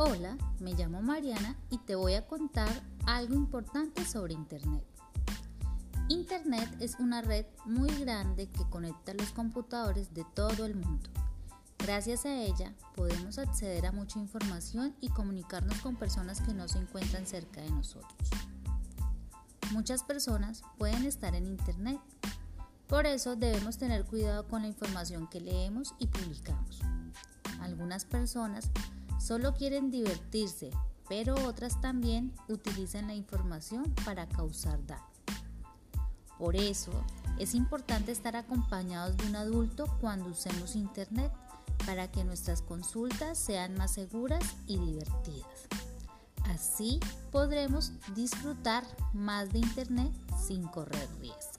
Hola, me llamo Mariana y te voy a contar algo importante sobre Internet. Internet es una red muy grande que conecta los computadores de todo el mundo. Gracias a ella podemos acceder a mucha información y comunicarnos con personas que no se encuentran cerca de nosotros. Muchas personas pueden estar en Internet, por eso debemos tener cuidado con la información que leemos y publicamos. Algunas personas solo quieren divertirse, pero otras también utilizan la información para causar daño. Por eso es importante estar acompañados de un adulto cuando usemos Internet para que nuestras consultas sean más seguras y divertidas. Así podremos disfrutar más de Internet sin correr riesgo.